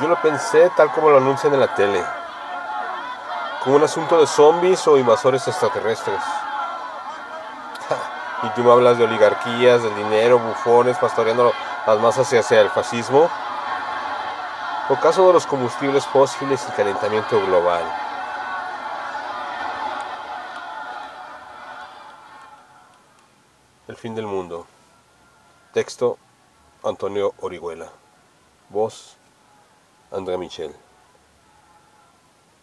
Yo lo pensé tal como lo anuncian en la tele, como un asunto de zombies o invasores extraterrestres. Y tú me hablas de oligarquías, del dinero, bufones, pastoreando las masas hacia el fascismo. O caso de los combustibles fósiles y calentamiento global. El fin del mundo. Texto Antonio Orihuela. Voz André Michel.